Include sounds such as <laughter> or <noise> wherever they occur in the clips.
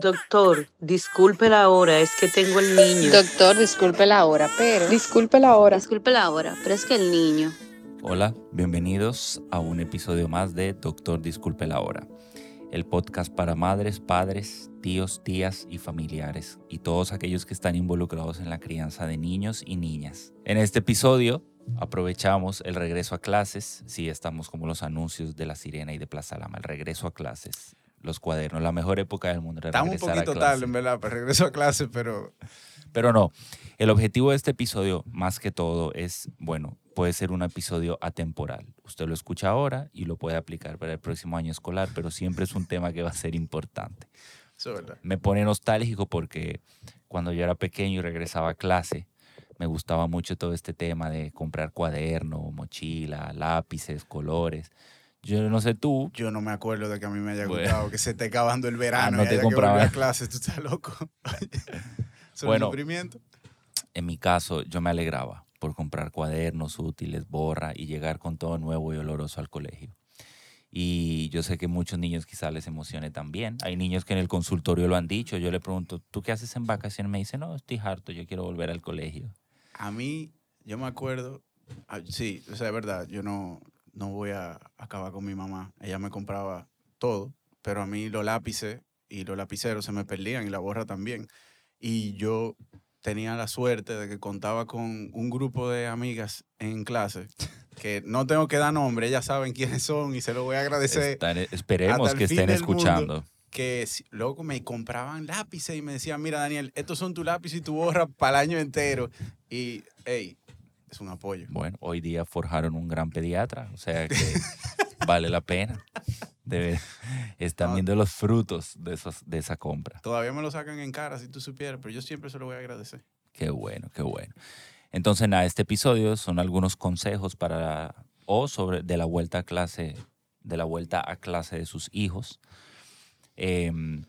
Doctor, disculpe la hora, es que tengo el niño. Doctor, disculpe la hora, pero. Disculpe la hora. Disculpe la hora, pero es que el niño. Hola, bienvenidos a un episodio más de Doctor Disculpe la hora, el podcast para madres, padres, tíos, tías y familiares y todos aquellos que están involucrados en la crianza de niños y niñas. En este episodio aprovechamos el regreso a clases, sí, estamos como los anuncios de La Sirena y de Plaza Lama, el regreso a clases los cuadernos, la mejor época del mundo. Estamos un poquito tarde, en verdad, para regreso a clase, pero... Pero no, el objetivo de este episodio, más que todo, es, bueno, puede ser un episodio atemporal. Usted lo escucha ahora y lo puede aplicar para el próximo año escolar, pero siempre es un tema que va a ser importante. Eso es verdad. Me pone nostálgico porque cuando yo era pequeño y regresaba a clase, me gustaba mucho todo este tema de comprar cuaderno, mochila, lápices, colores. Yo no sé tú. Yo no me acuerdo de que a mí me haya gustado, que se esté acabando el verano Ah, no y te haya compraba. que volver a clases, tú estás loco. <laughs> ¿Es Bueno. En mi caso, yo me alegraba por comprar cuadernos útiles, borra y llegar con todo nuevo y oloroso al colegio. Y yo sé que muchos niños quizás les emocione también. Hay niños que en el consultorio lo han dicho. Yo le pregunto, ¿tú qué haces en vacaciones? Me dice, no, estoy harto, yo quiero volver al colegio. A mí, yo me acuerdo, ah, sí, o sea, es verdad, yo no, no voy a acabar con mi mamá. Ella me compraba todo, pero a mí los lápices y los lapiceros se me perdían y la borra también. Y yo tenía la suerte de que contaba con un grupo de amigas en clase <laughs> que no tengo que dar nombre, ellas saben quiénes son y se lo voy a agradecer. Están- esperemos que estén del mundo. escuchando. que luego me compraban lápices y me decían, mira Daniel, estos son tu lápiz y tu borra para el año entero. Y, hey, es un apoyo. Bueno, hoy día forjaron un gran pediatra, o sea que <laughs> vale la pena. Están No. viendo los frutos de, esos, de esa compra. Todavía me lo sacan en cara si tú supieras, pero yo siempre se lo voy a agradecer. Qué bueno, qué bueno. Entonces, nada, este episodio son algunos consejos para o sobre de la vuelta a clase, de la vuelta a clase de sus hijos. Em,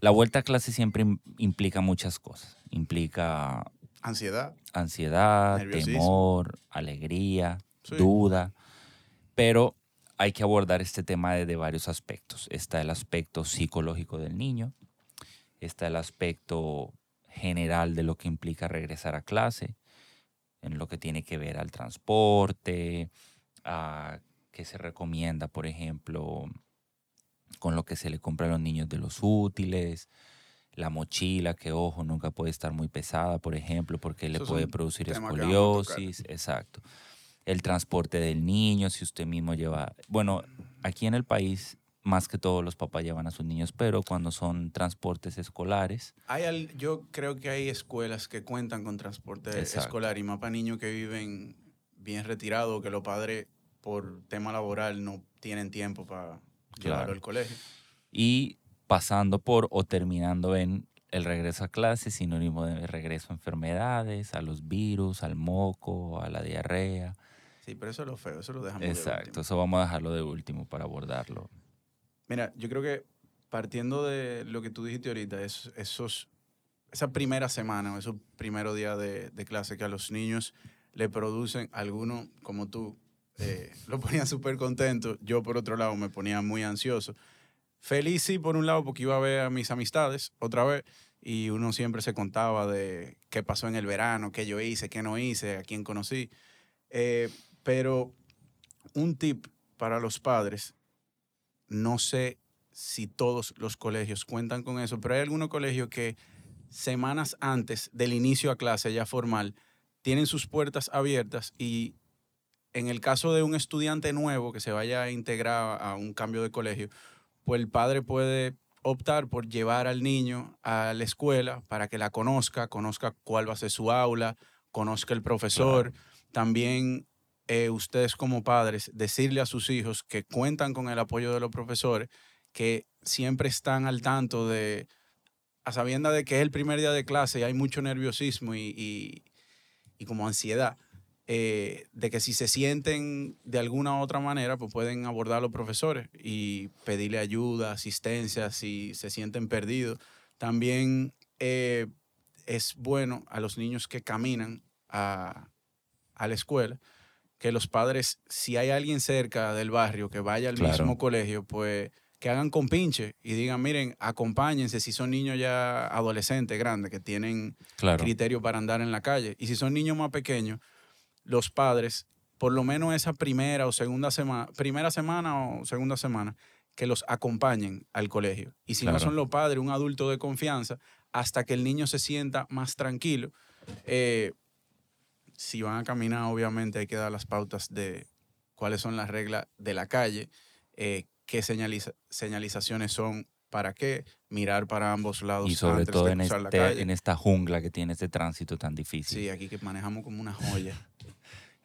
la vuelta a clase siempre im- implica muchas cosas. Implica Ansiedad. ansiedad, temor, alegría, Sí. duda, pero hay que abordar este tema desde varios aspectos. Está el aspecto psicológico del niño, está el aspecto general de lo que implica regresar a clase, en lo que tiene que ver al transporte, a qué se recomienda, por ejemplo, con lo que se le compra a los niños de los útiles, la mochila, que ojo, nunca puede estar muy pesada, por ejemplo, porque le Eso puede producir escoliosis, exacto. El transporte del niño, si usted mismo lleva, bueno, aquí en el país más que todo los papás llevan a sus niños, pero cuando son transportes escolares, Hay al- yo creo que hay escuelas que cuentan con transporte Exacto. escolar y más para niños que viven bien retirados, que los padres por tema laboral no tienen tiempo para llevarlo Claro. al colegio. y pasando por o terminando en el regreso a clase, sinónimo de regreso a enfermedades, a los virus, al moco, a la diarrea. Sí, pero eso es lo feo, eso lo dejamos de Exacto, último. eso vamos a dejarlo de último para abordarlo. Mira, yo creo que partiendo de lo que tú dijiste ahorita, es- esos, esa primera semana o esos primeros días de, de clase que a los niños le producen, algunos como tú, eh, <laughs> lo ponían súper contentos, yo por otro lado me ponía muy ansioso. Feliz sí, por un lado, porque iba a ver a mis amistades otra vez y uno siempre se contaba de qué pasó en el verano, qué yo hice, qué no hice, a quién conocí. Eh, pero un tip para los padres no sé si todos los colegios cuentan con eso, pero hay algunos colegios que semanas antes del inicio a clase ya formal tienen sus puertas abiertas y en el caso de un estudiante nuevo que se vaya a integrar a un cambio de colegio, pues el padre puede optar por llevar al niño a la escuela para que la conozca, conozca cuál va a ser su aula, conozca el profesor. También eh, ustedes como padres decirle a sus hijos que cuentan con el apoyo de los profesores, que siempre están al tanto de, a sabienda de que es el primer día de clase y hay mucho nerviosismo y, y- y como ansiedad, eh, de que si se sienten de alguna u otra manera, pues pueden abordar a los profesores y pedirle ayuda, asistencia, si se sienten perdidos. También eh, es bueno a los niños que caminan a, a la escuela, que los padres, si hay alguien cerca del barrio que vaya al Claro. mismo colegio, pues que hagan compinche y digan, miren, acompáñense si son niños ya adolescentes, grandes, que tienen Claro. criterio para andar en la calle. Y si son niños más pequeños, los padres, por lo menos esa primera o segunda semana, primera semana o segunda semana, que los acompañen al colegio. Y si no son los padres, un adulto de confianza, hasta que el niño se sienta más tranquilo. Eh, si van a caminar, obviamente hay que dar las pautas de cuáles son las reglas de la calle, eh, qué señaliza- señalizaciones son, para qué, mirar para ambos lados Y sobre antes todo de en, cruzar la este, calle. en esta jungla que tiene este tránsito tan difícil. Sí, aquí que manejamos como una joya. <laughs>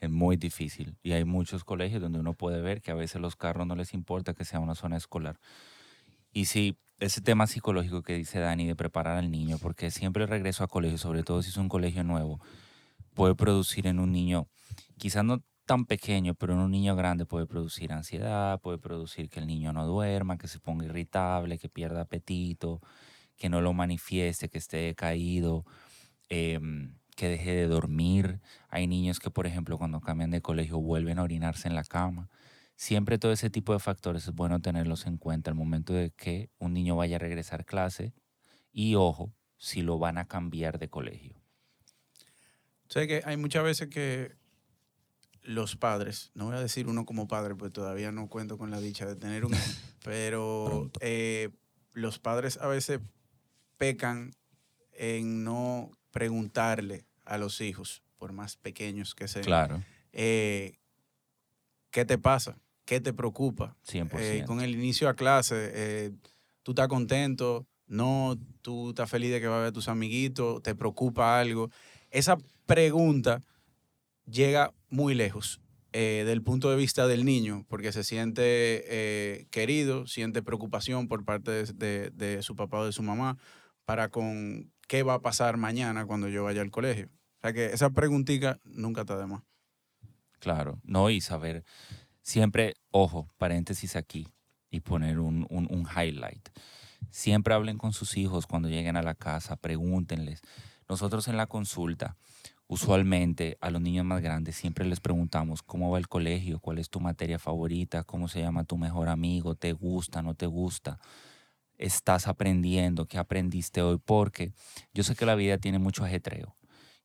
Es muy difícil. Y hay muchos colegios donde uno puede ver que a veces los carros no les importa que sea una zona escolar. Y sí, ese tema psicológico que dice Dani de preparar al niño, porque siempre regreso a colegio, sobre todo si es un colegio nuevo, puede producir en un niño, quizás no tan pequeño, pero en un niño grande puede producir ansiedad, puede producir que el niño no duerma, que se ponga irritable, que pierda apetito, que no lo manifieste, que esté decaído, em, que deje de dormir. Hay niños que, por ejemplo, cuando cambian de colegio vuelven a orinarse en la cama. Siempre todo ese tipo de factores es bueno tenerlos en cuenta al momento de que un niño vaya a regresar clase y ojo, si lo van a cambiar de colegio. Sé que hay muchas veces que los padres, no voy a decir uno como padre, pues todavía no cuento con la dicha de tener un hijo, <laughs> pero eh, los padres a veces pecan en no preguntarle a los hijos, por más pequeños que sean, Claro, eh, ¿qué te pasa? ¿Qué te preocupa? 100%. Eh, con el inicio a clase, eh, tú estás contento, no, tú estás feliz de que va a ver a tus amiguitos, te preocupa algo. Esa pregunta llega muy lejos eh, del punto de vista del niño, porque se siente eh, querido, siente preocupación por parte de, de- de su papá o de su mamá para con qué va a pasar mañana cuando yo vaya al colegio. O sea que esa preguntita nunca está de más. Claro, no, y saber, siempre, ojo, paréntesis aquí, y poner un, un- un highlight. Siempre hablen con sus hijos cuando lleguen a la casa, pregúntenles. Nosotros en la consulta, usualmente a los niños más grandes siempre les preguntamos cómo va el colegio, cuál es tu materia favorita, cómo se llama tu mejor amigo, te gusta, no te gusta, estás aprendiendo, qué aprendiste hoy, porque yo sé que la vida tiene mucho ajetreo.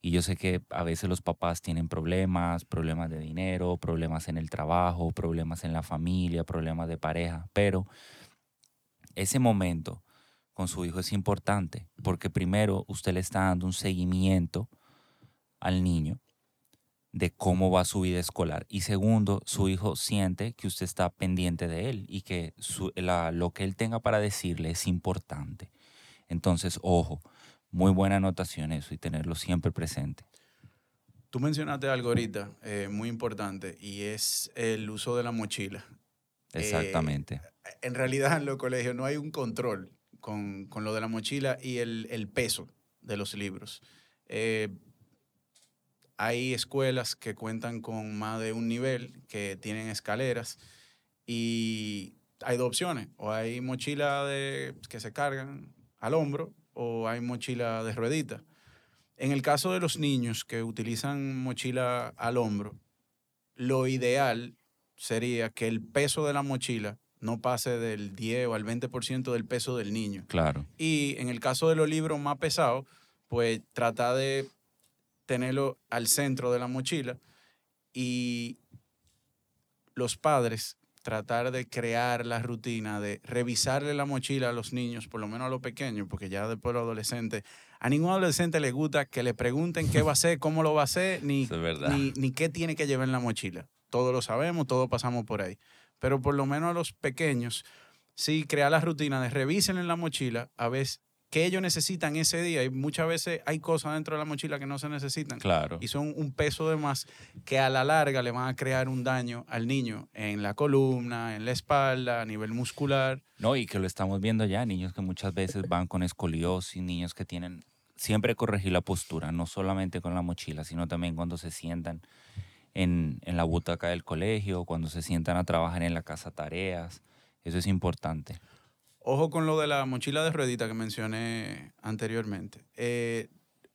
Y yo sé que a veces los papás tienen problemas, problemas de dinero, problemas en el trabajo, problemas en la familia, problemas de pareja, pero ese momento con su hijo es importante porque primero usted le está dando un seguimiento al niño de cómo va su vida escolar y segundo, su hijo siente que usted está pendiente de él y que su- la- lo que él tenga para decirle es importante. Entonces, ojo, muy buena anotación eso y tenerlo siempre presente. Tú mencionaste algo ahorita eh, muy importante y es el uso de la mochila. Eh, Exactamente. En realidad en los colegios no hay un control con, con lo de la mochila y el, el peso de los libros. Eh, hay escuelas que cuentan con más de un nivel, que tienen escaleras y hay dos opciones. O hay mochila de, que se cargan al hombro o hay mochila de ruedita. En el caso de los niños que utilizan mochila al hombro, lo ideal sería que el peso de la mochila no pase del 10 o al 20% del peso del niño. Claro. Y en el caso de los libros más pesados, pues trata de tenerlo al centro de la mochila y los padres tratar de crear la rutina de revisarle la mochila a los niños, por lo menos a los pequeños, porque ya después los adolescentes, a ningún adolescente le gusta que le pregunten qué va a hacer, cómo lo va a hacer, ni, ni, ni qué tiene que llevar en la mochila. Todos lo sabemos, todos pasamos por ahí. Pero por lo menos a los pequeños, sí, crear la rutina de revisen en la mochila a ver qué ellos necesitan ese día. Y muchas veces hay cosas dentro de la mochila que no se necesitan. Claro. Y son un peso de más que a la larga le van a crear un daño al niño en la columna, en la espalda, a nivel muscular. No, y que lo estamos viendo ya, niños que muchas veces van con escoliosis, niños que tienen siempre corregir la postura, no solamente con la mochila, sino también cuando se sientan en, en la butaca del colegio, cuando se sientan a trabajar en la casa tareas. Eso es importante. Ojo con lo de la mochila de ruedita que mencioné anteriormente. Eh,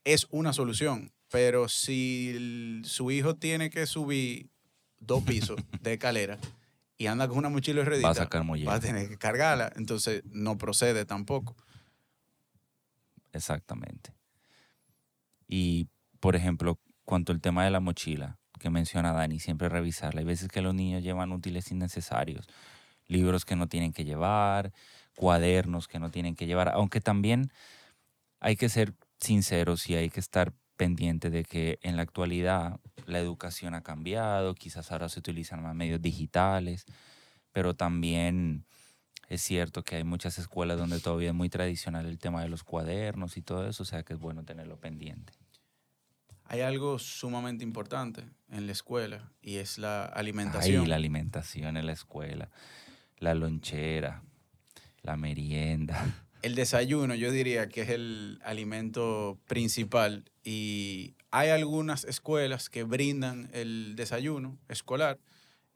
es una solución, pero si el- su hijo tiene que subir dos pisos de escalera y anda con una mochila y redita, Va a sacar va a tener que cargarla. Entonces no procede tampoco. Exactamente. Y, por ejemplo, cuanto al tema de la mochila, que menciona Dani, siempre revisarla. Hay veces que los niños llevan útiles innecesarios, libros que no tienen que llevar, cuadernos que no tienen que llevar, aunque también hay que ser sinceros y hay que estar pendiente de que en la actualidad la educación ha cambiado, quizás ahora se utilizan más medios digitales, pero también es cierto que hay muchas escuelas donde todavía es muy tradicional el tema de los cuadernos y todo eso, o sea que es bueno tenerlo pendiente. Hay algo sumamente importante en la escuela y es la alimentación. Ahí la alimentación en la escuela, la lonchera, la merienda. <laughs> El desayuno yo diría que es el alimento principal y hay algunas escuelas que brindan el desayuno escolar,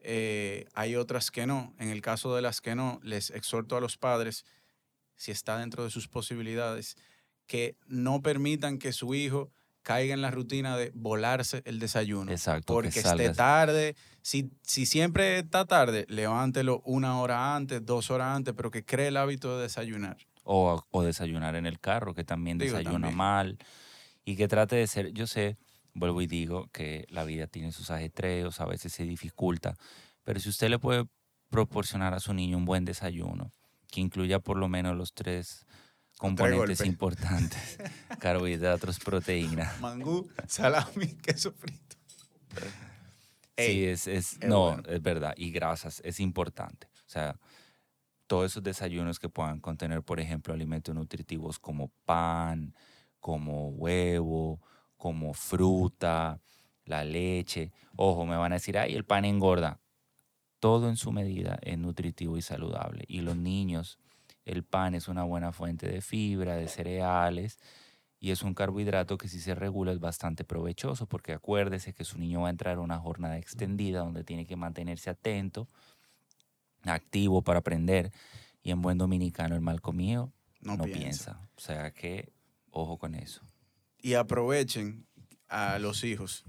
eh, hay otras que no. En el caso de las que no, les exhorto a los padres, si está dentro de sus posibilidades, que no permitan que su hijo caiga en la rutina de volarse el desayuno. Exacto. que Porque esté tarde. Si, si siempre está tarde, levántelo una hora antes, dos horas antes, pero que cree el hábito de desayunar. O, o desayunar en el carro, que también Digo, desayuna también. mal. Y que trate de ser, yo sé, vuelvo y digo que la vida tiene sus ajetreos, a veces se dificulta, pero si usted le puede proporcionar a su niño un buen desayuno, que incluya por lo menos los tres componentes importantes, <laughs> carbohidratos, proteínas. Mangú, salami, <laughs> queso frito. Sí, es, es, es no, bueno. es verdad. Y grasas, es importante. O sea, todos esos desayunos que puedan contener, por ejemplo, alimentos nutritivos como pan, como huevo, como fruta, la leche. Ojo, me van a decir, ay, el pan engorda. Todo en su medida es nutritivo y saludable. Y los niños, el pan es una buena fuente de fibra, de cereales, y es un carbohidrato que si se regula es bastante provechoso, porque acuérdese que su niño va a entrar a una jornada extendida donde tiene que mantenerse atento, activo para aprender, y en buen dominicano el mal comido No, no, piensa. piensa. O sea que, ojo con eso. Y aprovechen a los hijos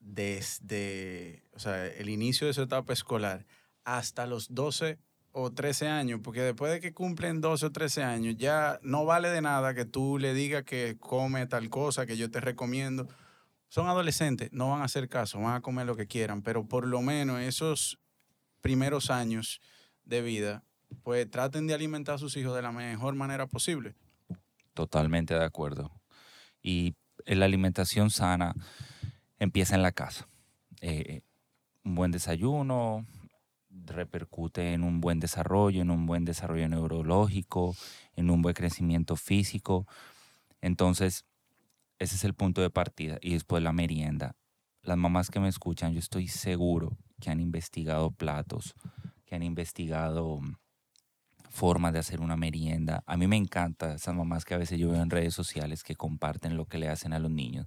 desde o sea, el inicio de su etapa escolar hasta los 12 o 13 años, porque después de que cumplen 12 o 13 años, ya no vale de nada que tú le digas que come tal cosa que yo te recomiendo. Son adolescentes, no van a hacer caso, van a comer lo que quieran, pero por lo menos esos primeros años de vida, pues traten de alimentar a sus hijos de la mejor manera posible. Totalmente de acuerdo. Y la alimentación sana empieza en la casa. Eh, un buen desayuno repercute en un buen desarrollo, en un buen desarrollo neurológico, en un buen crecimiento físico. Entonces, ese es el punto de partida. Y después la merienda. Las mamás que me escuchan, yo estoy seguro que han investigado platos, que han investigado mm, formas de hacer una merienda. A mí me encanta esas mamás que a veces yo veo en redes sociales que comparten lo que le hacen a los niños.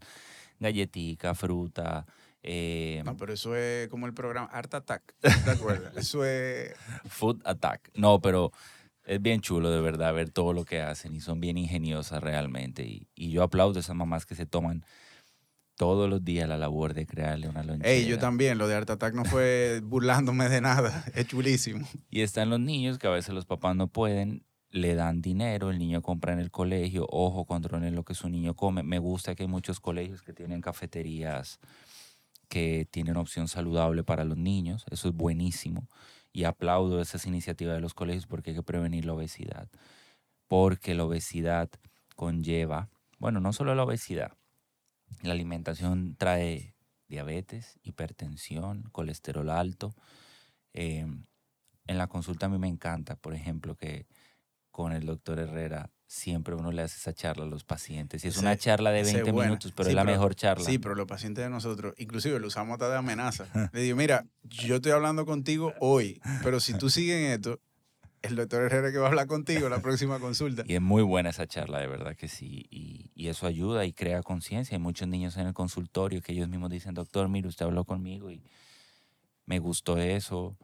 Galletica, fruta, eh, No, pero eso es como el programa Art Attack, <laughs> ¿te acuerdas? eso es... Food Attack. No, pero es bien chulo de verdad ver todo lo que hacen y son bien ingeniosas realmente. Y, y yo aplaudo a esas mamás que se toman todos los días la labor de crearle una lonchera. Ey, yo también, lo de Art Attack no fue <laughs> burlándome de nada, es chulísimo. Y están los niños que a veces los papás no pueden, le dan dinero, el niño compra en el colegio, ojo, controlen lo que su niño come. Me gusta que hay muchos colegios que tienen cafeterías que tienen opción saludable para los niños, eso es buenísimo. Y aplaudo esas iniciativas de los colegios porque hay que prevenir la obesidad. Porque la obesidad conlleva, bueno, no solo la obesidad, la alimentación trae diabetes, hipertensión, colesterol alto. Eh, en la consulta a mí me encanta, por ejemplo, que con el doctor Herrera siempre uno le hace esa charla a los pacientes. Y es una charla de esa es 20 buena. minutos, pero Sí, es la pero- mejor charla. Sí, pero los pacientes de nosotros, inclusive lo usamos hasta de amenaza. Le digo, mira, yo estoy hablando contigo hoy, pero si tú sigues en esto, el doctor Herrera que va a hablar contigo la próxima consulta. Y es muy buena esa charla, de verdad que sí. Y, y eso ayuda y crea conciencia. Hay muchos niños en el consultorio que ellos mismos dicen, doctor, mire, usted habló conmigo y me gustó eso.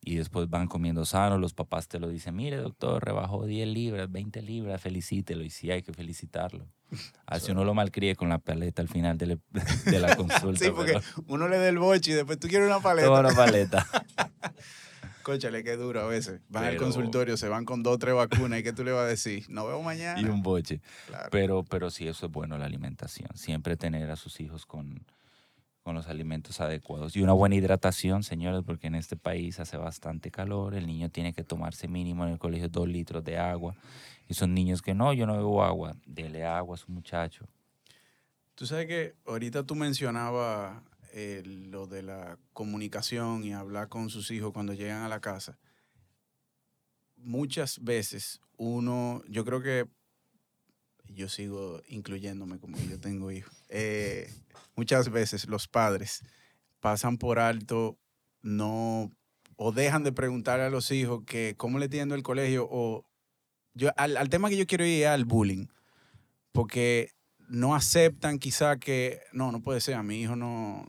Y después van comiendo sano. Los papás te lo dicen, mire, doctor, rebajó 10 libras, 20 libras, felicítelo. Y sí, hay que felicitarlo. <laughs> Así uno lo malcríe con la paleta al final de, la- de la <laughs> consulta. Sí, porque pero uno le da el boche y después tú quieres una paleta. toma una paleta. <laughs> Cóchale, qué duro a veces. Van al Pero- consultorio, se van con dos o tres vacunas y ¿qué tú le vas a decir? Nos vemos mañana. Y un boche. Claro. Pero, pero sí, eso es bueno, la alimentación. Siempre tener a sus hijos con, con los alimentos adecuados. Y una buena hidratación, señores, porque en este país hace bastante calor. El niño tiene que tomarse mínimo en el colegio dos litros de agua. Y son niños que no, yo no bebo agua. Dele agua a su muchacho. Tú sabes que ahorita tú mencionabas eh, lo de la comunicación y hablar con sus hijos cuando llegan a la casa. Muchas veces uno, yo creo que yo sigo incluyéndome como yo tengo hijos. eh, muchas veces los padres pasan por alto, no, o dejan de preguntarle a los hijos que cómo le tiendo el colegio, o yo, al, al tema que yo quiero ir es al bullying, porque no aceptan quizá que, no, no puede ser, a mi hijo no,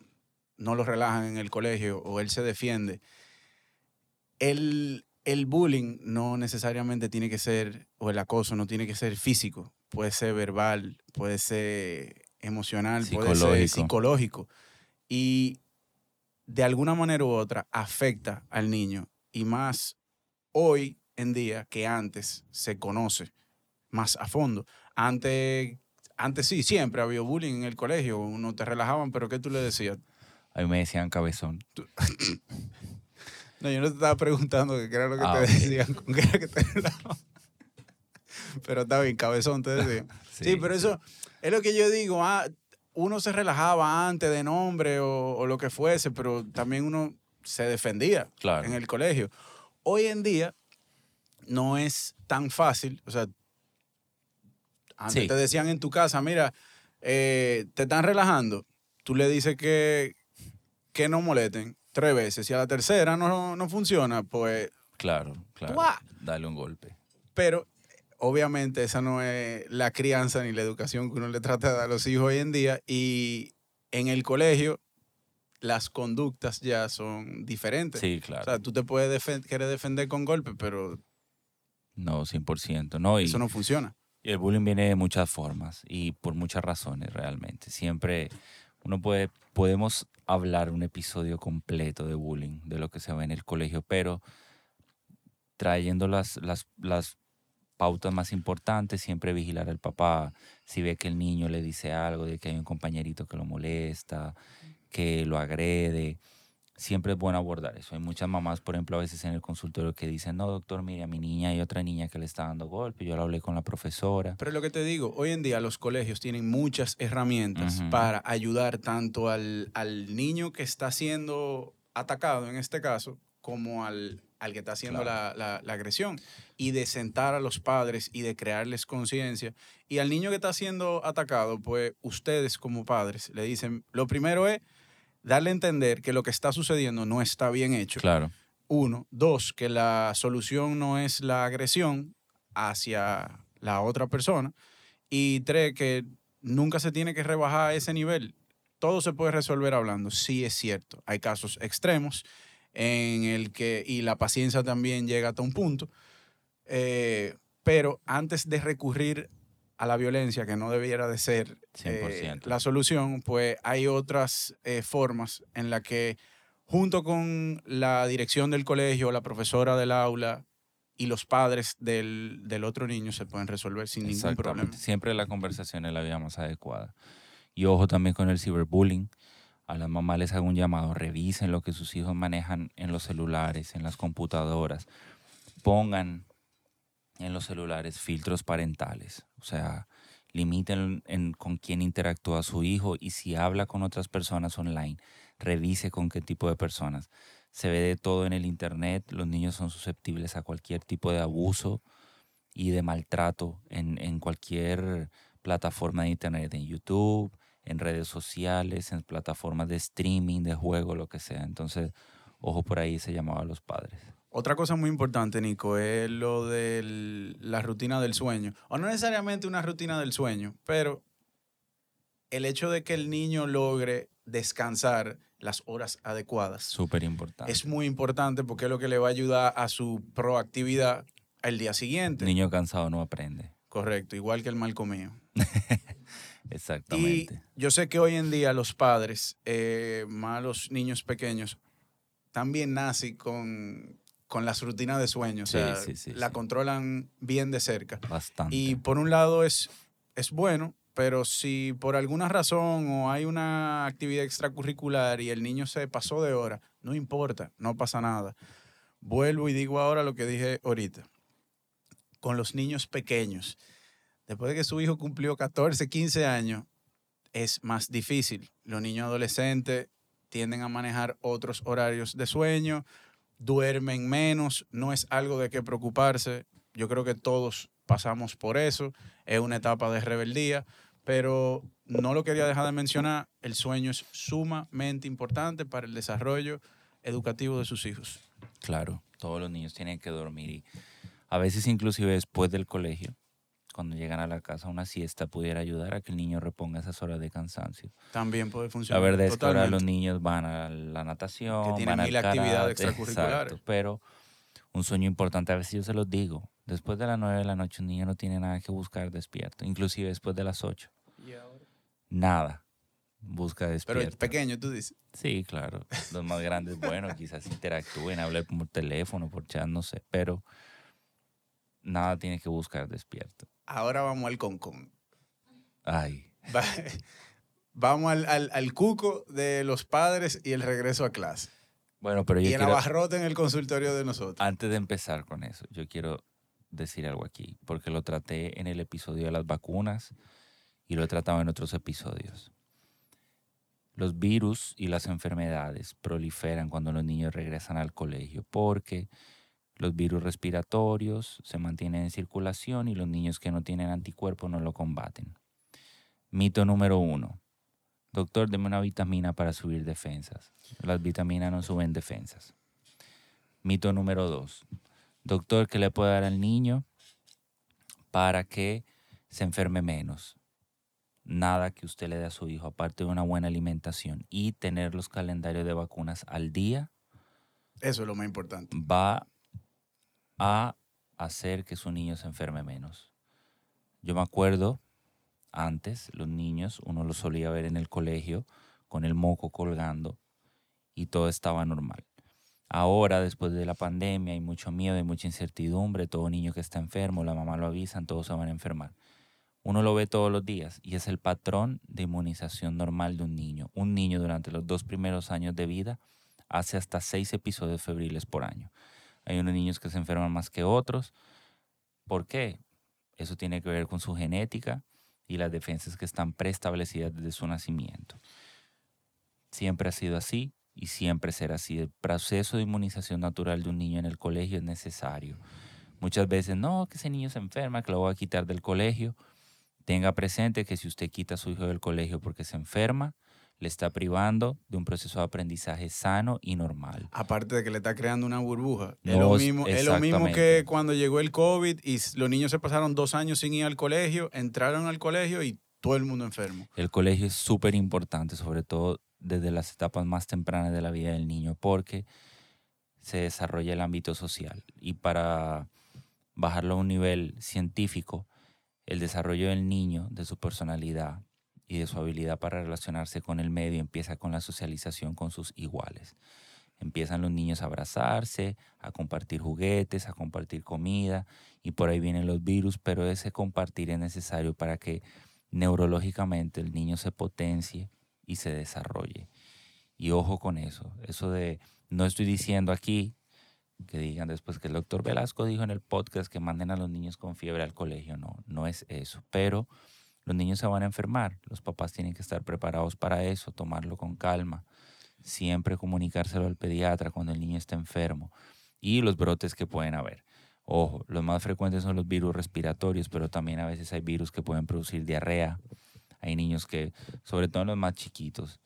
no lo relajan en el colegio o él se defiende. El, el bullying no necesariamente tiene que ser, o el acoso no tiene que ser físico, puede ser verbal, puede ser emocional, puede ser Psicológico. Y de alguna manera u otra afecta al niño. Y más hoy en día que antes se conoce más a fondo. Antes, antes sí, siempre había bullying en el colegio, uno te relajaban, pero ¿qué tú le decías? A mí me decían cabezón. <laughs> No, yo no te estaba preguntando qué era lo que Ah, te decían, con qué era que te <laughs> relajaban. <laughs> Pero está bien, cabezón te decían. <laughs> Sí, pero eso es lo que yo digo. ah, uno se relajaba antes de nombre o, o lo que fuese, pero también uno se defendía Claro. en el colegio. Hoy en día no es tan fácil. O sea, antes Sí. te decían en tu casa, mira, eh, te están relajando. Tú le dices que, que no molesten tres veces. Si a la tercera no, no funciona, pues Claro, claro. ¡Guau! Dale un golpe. pero obviamente esa no es la crianza ni la educación que uno le trata de dar a los hijos hoy en día. Y en el colegio las conductas ya son diferentes. Sí, claro. O sea, tú te puedes querer defender con golpes, pero no, 100%. No, y, eso no funciona. y el bullying viene de muchas formas y por muchas razones realmente. Siempre uno puede, podemos hablar un episodio completo de bullying, de lo que se ve en el colegio, pero trayendo las, las, las pautas más importantes, siempre vigilar al papá, si ve que el niño le dice algo, de que hay un compañerito que lo molesta, que lo agrede, siempre es bueno abordar eso. Hay muchas mamás, por ejemplo, a veces en el consultorio que dicen, no, doctor, mire, a mi niña hay otra niña que le está dando golpe, yo lo hablé con la profesora. Pero lo que te digo, hoy en día los colegios tienen muchas herramientas para ayudar tanto al, al niño que está siendo atacado, en este caso, como al, al que está haciendo la, la- la agresión. Y de sentar a los padres y de crearles conciencia. Y al niño que está siendo atacado, pues ustedes como padres le dicen, lo primero es darle a entender que lo que está sucediendo no está bien hecho. Claro, Uno. Dos, que la solución no es la agresión hacia la otra persona. Y tres, que nunca se tiene que rebajar a ese nivel. Todo se puede resolver hablando. Sí es cierto. Hay casos extremos en el que, y la paciencia también llega hasta un punto. Eh, pero antes de recurrir a la violencia, que no debiera de ser eh, 100%. la solución, pues hay otras eh, formas en las que junto con la dirección del colegio, la profesora del aula y los padres del, del otro niño se pueden resolver sin ningún problema. Siempre la conversación es la vía más adecuada. Y ojo también con el ciberbullying. A las mamás les hago un llamado, revisen lo que sus hijos manejan en los celulares, en las computadoras. Pongan en los celulares filtros parentales. O sea, limiten en- con quién interactúa su hijo y si habla con otras personas online, revise con qué tipo de personas. Se ve de todo en el Internet, los niños son susceptibles a cualquier tipo de abuso y de maltrato en, en cualquier plataforma de Internet, en YouTube, en redes sociales, en plataformas de streaming, de juego, lo que sea. Entonces, ojo por ahí se llamaba a los padres. Otra cosa muy importante, Nico, es lo de la rutina del sueño. O no necesariamente una rutina del sueño, pero el hecho de que el niño logre descansar las horas adecuadas Súper importante. es muy importante porque es lo que le va a ayudar a su proactividad el día siguiente. Niño cansado no aprende. Correcto, igual que el mal comido. <laughs> Y Exactamente. yo sé que hoy en día los padres, eh, más los niños pequeños, también nacen con con las rutinas de sueño. O Sí, sea, sí, sí, la controlan bien de cerca. Bastante. Y por un lado es, es bueno, pero si por alguna razón o hay una actividad extracurricular y el niño se pasó de hora, no importa, no pasa nada. Vuelvo y digo ahora lo que dije ahorita. Con los niños pequeños, después de que su hijo cumplió 14, 15 años, es más difícil. Los niños adolescentes tienden a manejar otros horarios de sueño, duermen menos, no es algo de qué preocuparse. Yo creo que todos pasamos por eso, es una etapa de rebeldía, pero no lo quería dejar de mencionar, el sueño es sumamente importante para el desarrollo educativo de sus hijos. Claro, todos los niños tienen que dormir y a veces inclusive después del colegio, cuando llegan a la casa, una siesta pudiera ayudar a que el niño reponga esas horas de cansancio. También puede La funcionar. verdad es que ahora los niños van a la natación, Que tienen van mil actividades <laughs> extracurriculares. exacto, pero un sueño importante, a veces yo se los digo, después de las 9 de la noche un niño no tiene nada que buscar despierto, inclusive después de las 8, nada busca Pero despierto. es pequeño, tú dices. Sí, claro. Los más grandes, bueno, quizás interactúen, hablen por teléfono, por chat, no sé, pero nada tiene que buscar despierto. Ahora vamos al concón. Ay, Va- Vamos al, al- al cuco de los padres y el regreso a clase. bueno, pero yo Y el quiero, abarrote en el consultorio de nosotros. antes de empezar con eso, yo quiero decir algo aquí, porque lo traté en el episodio de las vacunas y lo he tratado en otros episodios. Los virus y las enfermedades proliferan cuando los niños regresan al colegio porque los virus respiratorios se mantienen en circulación y los niños que no tienen anticuerpos no lo combaten. Mito número uno. Doctor, deme una vitamina para subir defensas. Las vitaminas no suben defensas. Mito número dos. Doctor, ¿qué le puede dar al niño para que se enferme menos? Nada que usted le dé a su hijo, aparte de una buena alimentación y tener los calendarios de vacunas al día, Eso es lo más importante. va a hacer que su niño se enferme menos. Yo me acuerdo, antes los niños, uno los solía ver en el colegio con el moco colgando y todo estaba normal. Ahora, después de la pandemia, hay mucho miedo, hay mucha incertidumbre, todo niño que está enfermo, la mamá lo avisan, todos se van a enfermar. Uno lo ve todos los días y es el patrón de inmunización normal de un niño. Un niño durante los dos primeros años de vida hace hasta seis episodios febriles por año. Hay unos niños que se enferman más que otros. ¿Por qué? Eso tiene que ver con su genética y las defensas que están preestablecidas desde su nacimiento. Siempre ha sido así y siempre será así. El proceso de inmunización natural de un niño en el colegio es necesario. Muchas veces, no, que ese niño se enferma, que lo voy a quitar del colegio. Tenga presente que si usted quita a su hijo del colegio porque se enferma, le está privando de un proceso de aprendizaje sano y normal. Aparte de que le está creando una burbuja. es, lo mismo, es lo mismo que cuando llegó el COVID y los niños se pasaron dos años sin ir al colegio, entraron al colegio y todo el mundo enfermo. El colegio es súper importante, sobre todo desde las etapas más tempranas de la vida del niño, porque se desarrolla el ámbito social. Y para bajarlo a un nivel científico, el desarrollo del niño, de su personalidad y de su habilidad para relacionarse con el medio empieza con la socialización con sus iguales. Empiezan los niños a abrazarse, a compartir juguetes, a compartir comida, y por ahí vienen los virus, pero ese compartir es necesario para que neurológicamente el niño se potencie y se desarrolle. Y ojo con eso, eso de, no estoy diciendo aquí que digan después que el doctor Velasco dijo en el podcast que manden a los niños con fiebre al colegio, no, no es eso, pero los niños se van a enfermar, los papás tienen que estar preparados para eso, tomarlo con calma, siempre comunicárselo al pediatra cuando el niño está enfermo y los brotes que pueden haber. Ojo, los más frecuentes son los virus respiratorios, pero también a veces hay virus que pueden producir diarrea. Hay niños que, sobre todo los más chiquitos,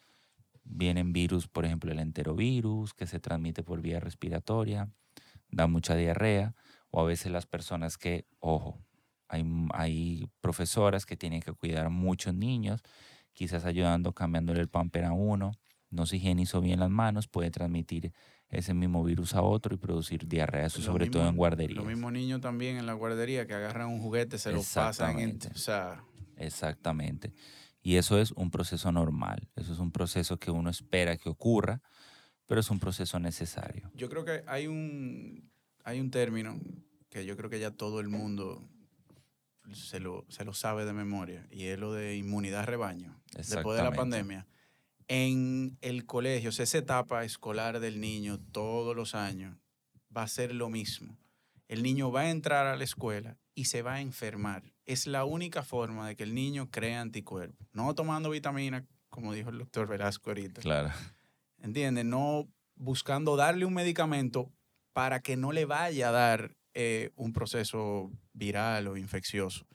vienen virus, por ejemplo, el enterovirus, que se transmite por vía respiratoria, da mucha diarrea, o a veces las personas que, ojo, hay, hay profesoras que tienen que cuidar a muchos niños, quizás ayudando, cambiándole el pamper a uno, no se higienizó bien las manos, puede transmitir ese mismo virus a otro y producir diarrea, eso Lo sobre todo en guarderías. Los mismos niños también en la guardería que agarran un juguete, se lo pasan. en- Exactamente. o sea, Exactamente. Y eso es un proceso normal, eso es un proceso que uno espera que ocurra, pero es un proceso necesario. yo creo que hay un, hay un término que yo creo que ya todo el mundo se lo, se lo sabe de memoria, y es lo de inmunidad rebaño, después de la pandemia. En el colegio, esa etapa escolar del niño todos los años va a ser lo mismo. El niño va a entrar a la escuela y se va a enfermar. Es la única forma de que el niño crea anticuerpos. No tomando vitamina, como dijo el doctor Velasco ahorita. Claro. ¿Entiendes? No buscando darle un medicamento para que no le vaya a dar eh, un proceso viral o infeccioso.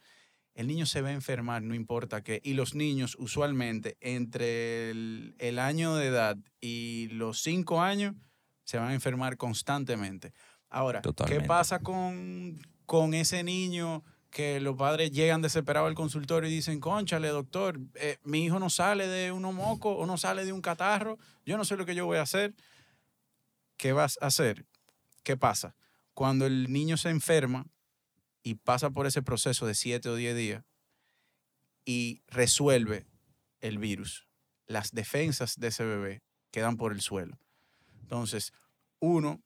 El niño se va a enfermar, no importa qué. Y los niños, usualmente, entre el, año de edad y los cinco años, se van a enfermar constantemente. Ahora, ¿qué pasa con, con ese niño que los padres llegan desesperados al consultorio y dicen, conchale, doctor, eh, mi hijo no sale de un moco o no sale de un catarro, yo no sé lo que yo voy a hacer. ¿Qué vas a hacer? ¿Qué pasa? Cuando el niño se enferma y pasa por ese proceso de 7 o 10 días y resuelve el virus, las defensas de ese bebé quedan por el suelo. Entonces, uno,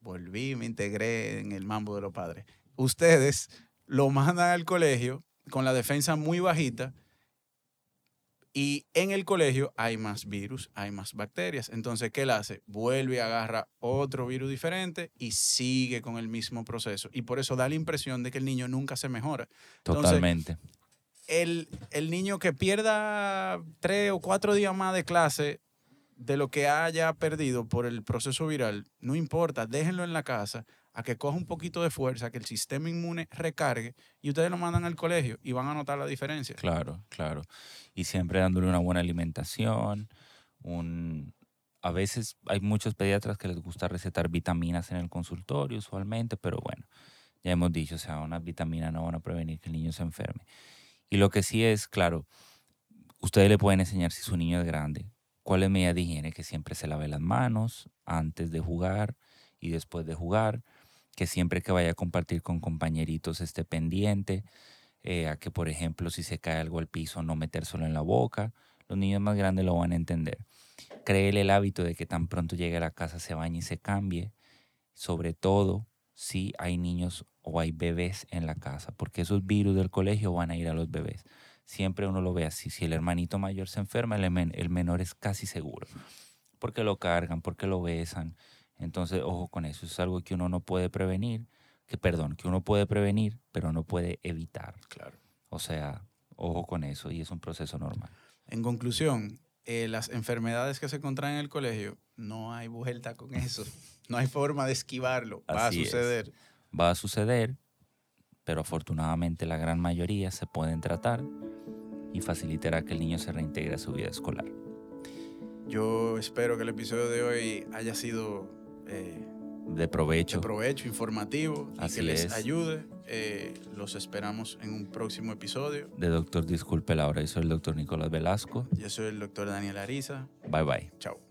volví, me integré en el mambo de los padres. Ustedes lo mandan al colegio con la defensa muy bajita y en el colegio hay más virus, hay más bacterias. Entonces, ¿qué él hace? Vuelve y agarra otro virus diferente y sigue con el mismo proceso. Y por eso da la impresión de que el niño nunca se mejora. Totalmente. el, el niño que pierda tres o cuatro días más de clase de lo que haya perdido por el proceso viral, no importa, déjenlo en la casa a que coja un poquito de fuerza, que el sistema inmune recargue y ustedes lo mandan al colegio y van a notar la diferencia. Claro, claro. Y siempre dándole una buena alimentación, un... A veces hay muchos pediatras que les gusta recetar vitaminas en el consultorio usualmente, pero bueno, ya hemos dicho, o sea, unas vitaminas no van a prevenir que el niño se enferme. Y lo que sí es, claro, ustedes le pueden enseñar si su niño es grande, cuál es medida de higiene, que siempre se lave las manos antes de jugar y después de jugar que siempre que vaya a compartir con compañeritos esté pendiente, eh, a que por ejemplo si se cae algo al piso no metérselo en la boca. Los niños más grandes lo van a entender. Créele el hábito de que tan pronto llegue a la casa se bañe y se cambie, sobre todo si hay niños o hay bebés en la casa, porque esos virus del colegio van a ir a los bebés. Siempre uno lo ve así. Si el hermanito mayor se enferma, el, el menor es casi seguro, porque lo cargan, porque lo besan entonces, ojo con eso, es algo que uno no puede prevenir, que perdón, que uno puede prevenir, pero no puede evitar. Claro. O sea, ojo con eso y es un proceso normal. En conclusión, eh, las enfermedades que se contraen en el colegio, no hay vuelta con eso. <laughs> No hay forma de esquivarlo. Va a suceder. Va a suceder, pero afortunadamente la gran mayoría se pueden tratar y facilitará que el niño se reintegre a su vida escolar. Yo espero que el episodio de hoy haya sido eh, de provecho. De provecho, informativo y que les ayude. Eh, los esperamos en un próximo episodio. De Doctor Disculpe la hora, yo soy el doctor Nicolás Velasco. Yo soy el doctor Daniel Ariza. Bye bye. Chao.